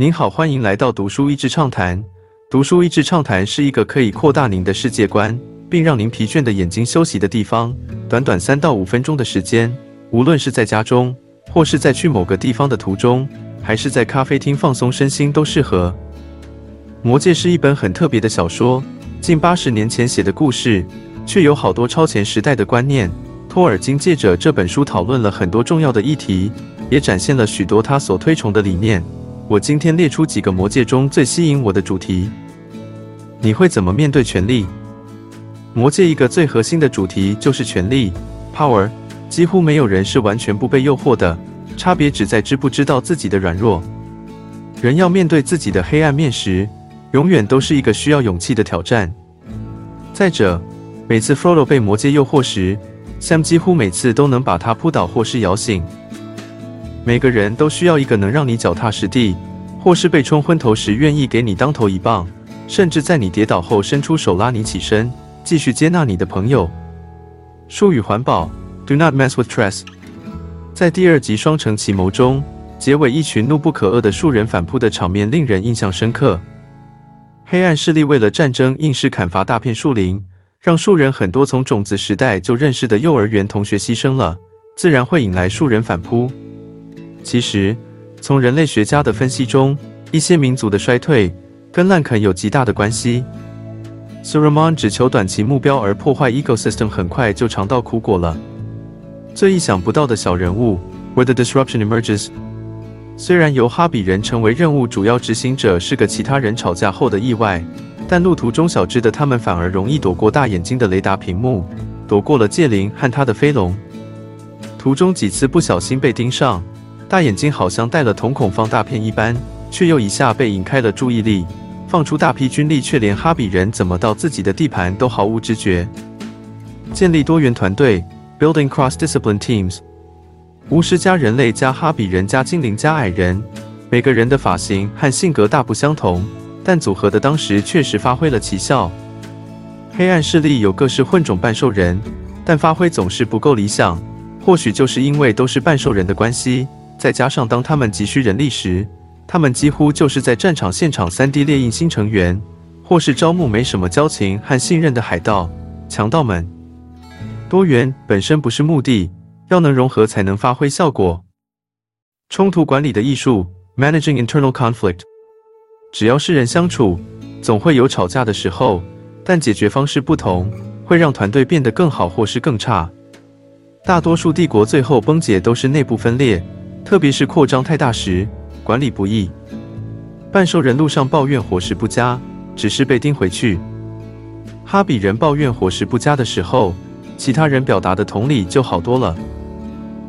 您好，欢迎来到读书益智畅谈。读书益智畅谈是一个可以扩大您的世界观，并让您疲倦的眼睛休息的地方。短短三到五分钟的时间，无论是在家中，或是在去某个地方的途中，还是在咖啡厅放松身心，都适合。《魔戒》是一本很特别的小说，近八十年前写的故事，却有好多超前时代的观念。托尔金借着这本书讨论了很多重要的议题，也展现了许多他所推崇的理念。我今天列出几个魔戒中最吸引我的主题。你会怎么面对权力？魔戒一个最核心的主题就是权力 （power）。几乎没有人是完全不被诱惑的，差别只在知不知道自己的软弱。人要面对自己的黑暗面时，永远都是一个需要勇气的挑战。再者，每次 Frodo 被魔戒诱惑时，Sam 几乎每次都能把他扑倒或是摇醒。每个人都需要一个能让你脚踏实地，或是被冲昏头时愿意给你当头一棒，甚至在你跌倒后伸出手拉你起身，继续接纳你的朋友。术语环保，Do not mess with Tress。在第二集《双城奇谋》中，结尾一群怒不可遏的树人反扑的场面令人印象深刻。黑暗势力为了战争硬是砍伐大片树林，让树人很多从种子时代就认识的幼儿园同学牺牲了，自然会引来树人反扑。其实，从人类学家的分析中，一些民族的衰退跟滥垦有极大的关系。s u r a m a n 只求短期目标而破坏 ecosystem，很快就尝到苦果了。最意想不到的小人物，Where the disruption emerges。虽然由哈比人成为任务主要执行者是个其他人吵架后的意外，但路途中小只的他们反而容易躲过大眼睛的雷达屏幕，躲过了戒灵和他的飞龙。途中几次不小心被盯上。大眼睛好像带了瞳孔放大片一般，却又一下被引开了注意力，放出大批军力，却连哈比人怎么到自己的地盘都毫无知觉。建立多元团队，building cross-discipline teams。巫师加人类加哈比人加精灵加矮人，每个人的发型和性格大不相同，但组合的当时确实发挥了奇效。黑暗势力有各式混种半兽人，但发挥总是不够理想，或许就是因为都是半兽人的关系。再加上，当他们急需人力时，他们几乎就是在战场现场 3D 列印新成员，或是招募没什么交情和信任的海盗、强盗们。多元本身不是目的，要能融合才能发挥效果。冲突管理的艺术，Managing Internal Conflict。只要是人相处，总会有吵架的时候，但解决方式不同，会让团队变得更好或是更差。大多数帝国最后崩解都是内部分裂。特别是扩张太大时，管理不易。半兽人路上抱怨伙食不佳，只是被盯回去。哈比人抱怨伙食不佳的时候，其他人表达的同理就好多了。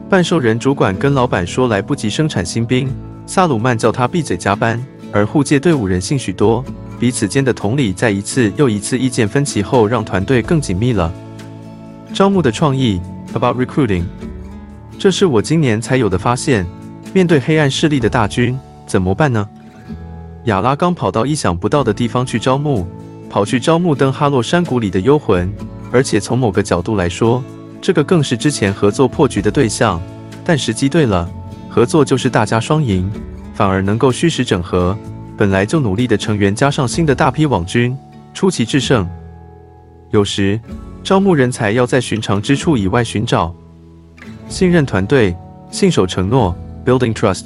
半兽人主管跟老板说来不及生产新兵，萨鲁曼叫他闭嘴加班。而护戒队伍人性许多，彼此间的同理在一次又一次意见分歧后，让团队更紧密了。招募的创意，About recruiting。这是我今年才有的发现。面对黑暗势力的大军，怎么办呢？亚拉刚跑到意想不到的地方去招募，跑去招募登哈洛山谷里的幽魂。而且从某个角度来说，这个更是之前合作破局的对象。但时机对了，合作就是大家双赢，反而能够虚实整合。本来就努力的成员加上新的大批网军，出奇制胜。有时招募人才要在寻常之处以外寻找。信任团队，信守承诺，building trust。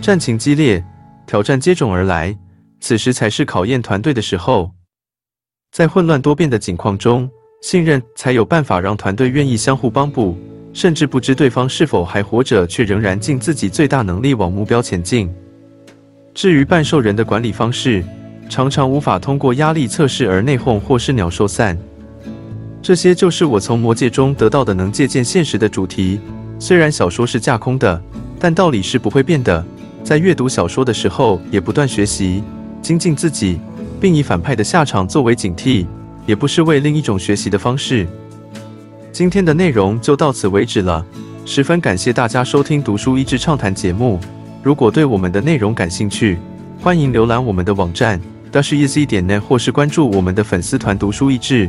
战情激烈，挑战接踵而来，此时才是考验团队的时候。在混乱多变的境况中，信任才有办法让团队愿意相互帮补，甚至不知对方是否还活着，却仍然尽自己最大能力往目标前进。至于半兽人的管理方式，常常无法通过压力测试而内讧或是鸟兽散。这些就是我从魔戒中得到的能借鉴现实的主题。虽然小说是架空的，但道理是不会变的。在阅读小说的时候，也不断学习、精进自己，并以反派的下场作为警惕，也不失为另一种学习的方式。今天的内容就到此为止了，十分感谢大家收听《读书益智畅谈》节目。如果对我们的内容感兴趣，欢迎浏览我们的网站 dasheasy 点 net，或是关注我们的粉丝团“读书益智”。